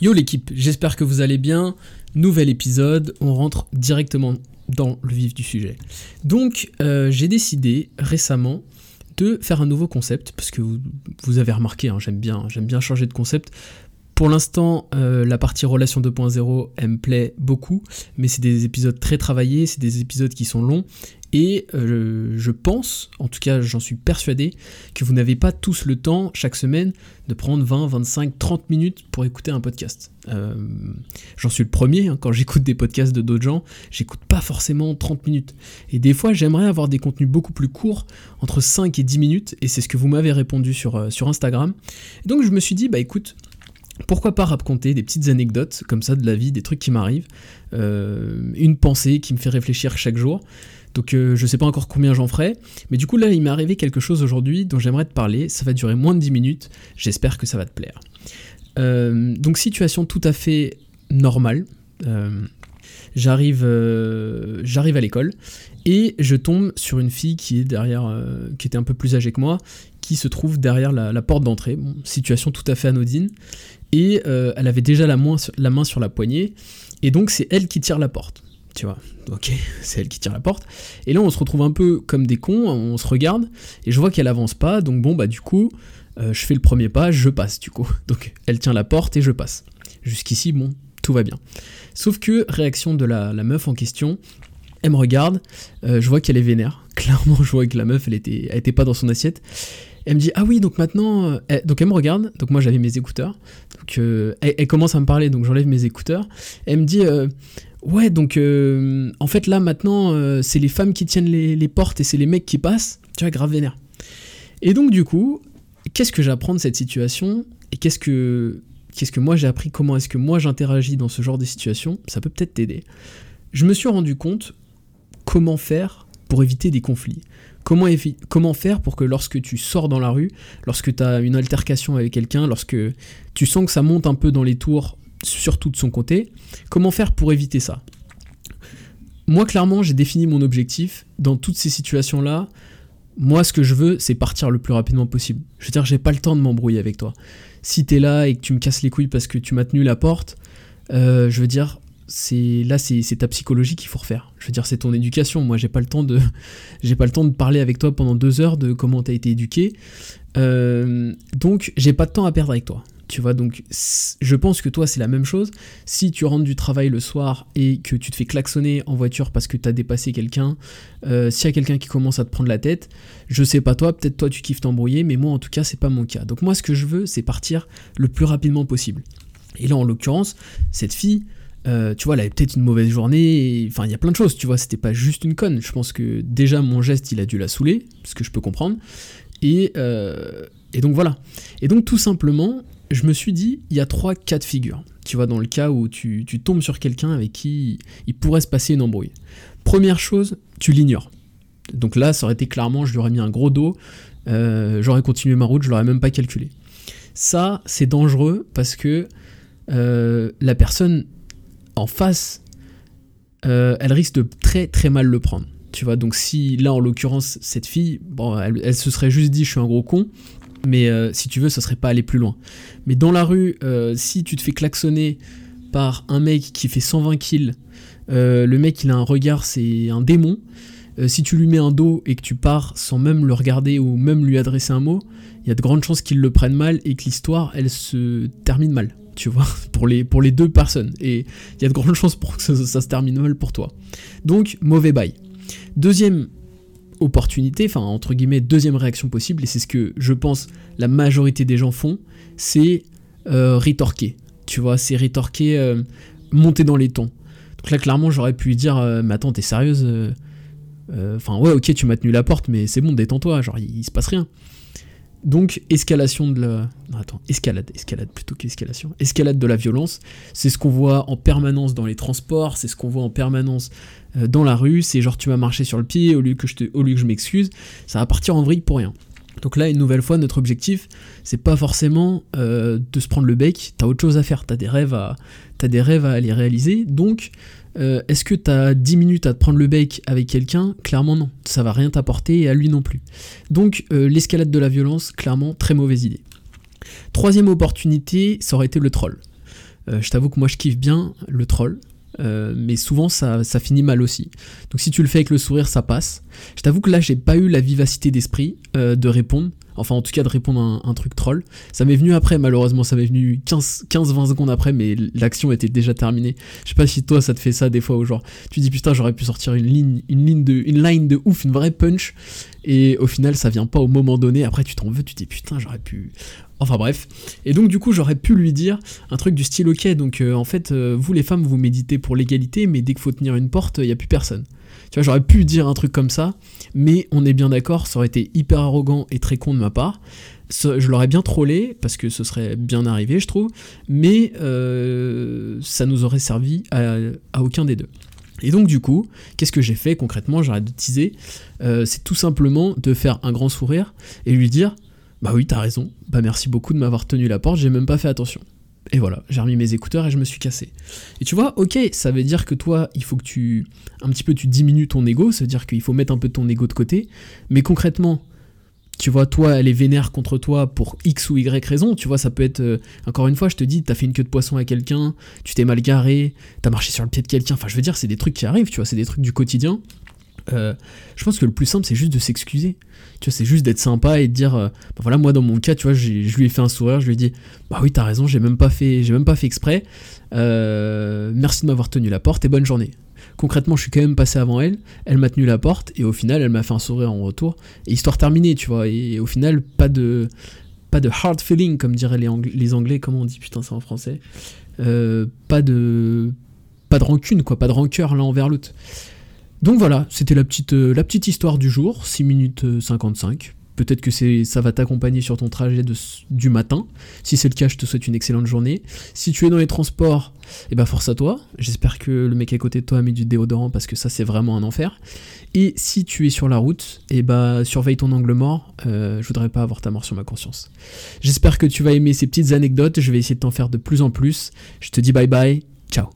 Yo l'équipe, j'espère que vous allez bien. Nouvel épisode, on rentre directement dans le vif du sujet. Donc euh, j'ai décidé récemment de faire un nouveau concept, parce que vous, avez remarqué, hein, j'aime bien changer de concept. Pour l'instant, euh, la partie relation 2.0, elle me plaît beaucoup, mais c'est des épisodes très travaillés, c'est des épisodes qui sont longs, et euh, je pense, en tout cas j'en suis persuadé, que vous n'avez pas tous le temps chaque semaine de prendre 20, 25, 30 minutes pour écouter un podcast. Euh, j'en suis le premier, hein, quand j'écoute des podcasts de d'autres gens, j'écoute pas forcément 30 minutes. Et des fois j'aimerais avoir des contenus beaucoup plus courts, entre 5 et 10 minutes, et c'est ce que vous m'avez répondu sur, sur Instagram. donc je me suis dit, bah écoute, pourquoi pas raconter des petites anecdotes comme ça de la vie, des trucs qui m'arrivent, une pensée qui me fait réfléchir chaque jour. Donc euh, je sais pas encore combien j'en ferai, mais du coup là il m'est arrivé quelque chose aujourd'hui dont j'aimerais te parler, ça va durer moins de 10 minutes, j'espère que ça va te plaire. Euh, donc situation tout à fait normale, euh, j'arrive j'arrive à l'école et je tombe sur une fille qui est derrière, qui était un peu plus âgée que moi, qui se trouve derrière la, porte d'entrée, situation tout à fait anodine, et elle avait déjà la main sur la poignée, et donc c'est elle qui tire la porte tu vois. Ok, c'est elle qui tire la porte. Et là, on se retrouve un peu comme des cons, on se regarde, et je vois qu'elle avance pas, donc bon, bah du coup, euh, je fais le premier pas, je passe du coup. Donc elle tient la porte et je passe. Jusqu'ici, bon, tout va bien. Sauf que, réaction de la, meuf en question, elle me regarde, euh, je vois qu'elle est vénère. Clairement, je vois que la meuf, elle était, elle était pas dans son assiette. Elle me dit ah oui donc maintenant euh, donc elle me regarde donc moi j'avais mes écouteurs donc elle, elle, commence à me parler donc j'enlève mes écouteurs elle me dit Ouais, donc euh, en fait là maintenant, euh, c'est les femmes qui tiennent les, portes et c'est les mecs qui passent. Tu vois, grave vénère. Et donc du coup, qu'est-ce que j'apprends de cette situation et qu'est-ce que qu'est-ce que moi j'ai appris Comment est-ce que moi j'interagis dans ce genre de situation Ça peut peut-être t'aider. Je me suis rendu compte comment faire pour éviter des conflits. Comment, comment faire pour que lorsque tu sors dans la rue, lorsque tu as une altercation avec quelqu'un, lorsque tu sens que ça monte un peu dans les tours surtout de son côté. Comment faire pour éviter ça? Moi, clairement, j'ai défini mon objectif. Dans toutes ces situations-là, moi, ce que je veux, c'est partir le plus rapidement possible. Je veux dire, j'ai pas le temps de m'embrouiller avec toi. Si t'es là et que tu me casses les couilles parce que tu m'as tenu la porte, euh, je veux dire, c'est là, c'est ta psychologie qu'il faut refaire. Je veux dire, c'est ton éducation. Moi, j'ai pas le temps de, j'ai pas le temps de parler avec toi pendant deux heures de comment t'as été éduqué. Euh, donc, j'ai pas de temps à perdre avec toi. Tu vois, donc je pense que toi c'est la même chose. Si tu rentres du travail le soir et que tu te fais klaxonner en voiture parce que tu as dépassé quelqu'un, euh, s'il y a quelqu'un qui commence à te prendre la tête, je sais pas toi, peut-être toi tu kiffes t'embrouiller, mais moi en tout cas c'est pas mon cas. Donc moi ce que je veux c'est partir le plus rapidement possible. Et là en l'occurrence, cette fille, euh, tu vois, elle avait peut-être une mauvaise journée, enfin il y a plein de choses, tu vois, c'était pas juste une conne. Je pense que déjà mon geste il a dû la saouler, ce que je peux comprendre. Et, euh, et donc voilà. Et donc tout simplement, je me suis dit, il y a trois cas de figure. Tu vois, dans le cas où tu, tombes sur quelqu'un avec qui il pourrait se passer une embrouille. Première chose, tu l'ignores. Donc là, ça aurait été clairement, je lui aurais mis un gros dos, euh, j'aurais continué ma route, je l'aurais même pas calculé. Ça, c'est dangereux parce que euh, la personne en face, euh, elle risque de très très mal le prendre. Tu vois, donc si là en l'occurrence cette fille, elle, se serait juste dit je suis un gros con, mais euh, si tu veux, ça serait pas aller plus loin. Mais dans la rue, euh, si tu te fais klaxonner par un mec qui fait 120 kills, euh, le mec il a un regard, c'est un démon. si tu lui mets un dos et que tu pars sans même le regarder ou même lui adresser un mot, il y a de grandes chances qu'il le prenne mal et que l'histoire elle se termine mal. Tu vois, pour les, deux personnes. Et il y a de grandes chances pour que ça se termine mal pour toi. Donc, mauvais bail. Deuxième opportunité, enfin entre guillemets deuxième réaction possible, et c'est ce que je pense la majorité des gens font, c'est euh, rétorquer. Tu vois, c'est rétorquer, euh, monter dans les tons. Donc là, clairement, j'aurais pu dire, euh, mais attends, t'es sérieuse Enfin, ouais, ok, tu m'as tenu la porte, mais c'est bon, détends-toi, genre, il, se passe rien. Donc, escalation de la. Non, attends, escalade, escalade plutôt qu'escalation. Escalade de la violence, c'est ce qu'on voit en permanence dans les transports, c'est ce qu'on voit en permanence euh, dans la rue, c'est genre tu m'as marché sur le pied au lieu que je, te, je m'excuse, ça va partir en vrille pour rien. Donc là, une nouvelle fois, notre objectif, c'est pas forcément euh, de se prendre le bec, t'as autre chose à faire, t'as des rêves à, aller réaliser, donc euh, est-ce que t'as 10 minutes à te prendre le bec avec quelqu'un? Clairement non, ça va rien t'apporter et à lui non plus. Donc l'escalade de la violence, clairement, très mauvaise idée. Troisième opportunité, ça aurait été le troll. Euh, je t'avoue que moi je kiffe bien le troll. Euh, mais souvent ça, ça, finit mal aussi. Donc si tu le fais avec le sourire, ça passe. Je t'avoue que là, j'ai pas eu la vivacité d'esprit euh, de répondre. Enfin, en tout cas, de répondre à un, truc troll. Ça m'est venu après, malheureusement. Ça m'est venu 15-20 secondes après, mais l'action était déjà terminée. Je sais pas si toi, ça te fait ça des fois, où genre, tu dis putain, j'aurais pu sortir une ligne, une ligne de, une line de ouf, une vraie punch. Et au final, ça vient pas au moment donné. Après, tu t'en veux, tu dis putain, j'aurais pu. Enfin bref. Et donc du coup, j'aurais pu lui dire un truc du style ok, donc euh, en fait, euh, vous les femmes, vous méditez pour l'égalité, mais dès qu'il faut tenir une porte, il y a plus personne. Tu vois, j'aurais pu dire un truc comme ça, mais on est bien d'accord, ça aurait été hyper arrogant et très con de ma part. Je l'aurais bien trollé, parce que ce serait bien arrivé, je trouve, mais euh, ça nous aurait servi à, aucun des deux. Et donc du coup, qu'est-ce que j'ai fait concrètement? J'arrête de teaser. c'est tout simplement de faire un grand sourire et lui dire bah oui, t'as raison. Bah merci beaucoup de m'avoir tenu la porte, j'ai même pas fait attention. Et voilà, j'ai remis mes écouteurs et je me suis cassé. Et tu vois, ok, ça veut dire que toi, il faut que tu. Un petit peu, tu diminues ton ego, ça veut dire qu'il faut mettre un peu ton ego de côté. Mais concrètement, tu vois, toi, elle est vénère contre toi pour X ou Y raison. Tu vois, ça peut être. Euh, encore une fois, je te dis, t'as fait une queue de poisson à quelqu'un, tu t'es mal garé, t'as marché sur le pied de quelqu'un. Enfin, je veux dire, c'est des trucs qui arrivent, tu vois, c'est des trucs du quotidien. Euh, je pense que le plus simple, c'est juste de s'excuser. Tu vois, c'est juste d'être sympa et de dire, euh, bah voilà, moi dans mon cas, tu vois, je lui ai fait un sourire, je lui ai dit, bah oui, t'as raison, j'ai même pas fait, j'ai même pas fait exprès. Euh, merci de m'avoir tenu la porte et bonne journée. Concrètement, je suis quand même passé avant elle, elle m'a tenu la porte et au final, elle m'a fait un sourire en retour. Et histoire terminée, tu vois. Et, au final, pas de, pas de hard feeling comme diraient les, les Anglais. Comment on dit putain ça en français Pas de, pas de rancune quoi, pas de rancœur l'un envers l'autre. Donc voilà, c'était la petite, euh, histoire du jour, 6 minutes 55. Euh, Peut-être que ça va t'accompagner sur ton trajet du matin. Si c'est le cas, je te souhaite une excellente journée. Si tu es dans les transports, eh ben force à toi. J'espère que le mec à côté de toi a mis du déodorant parce que ça c'est vraiment un enfer. Et si tu es sur la route, eh ben surveille ton angle mort. Euh, je voudrais pas avoir ta mort sur ma conscience. J'espère que tu vas aimer ces petites anecdotes. Je vais essayer de t'en faire de plus en plus. Je te dis bye bye. Ciao.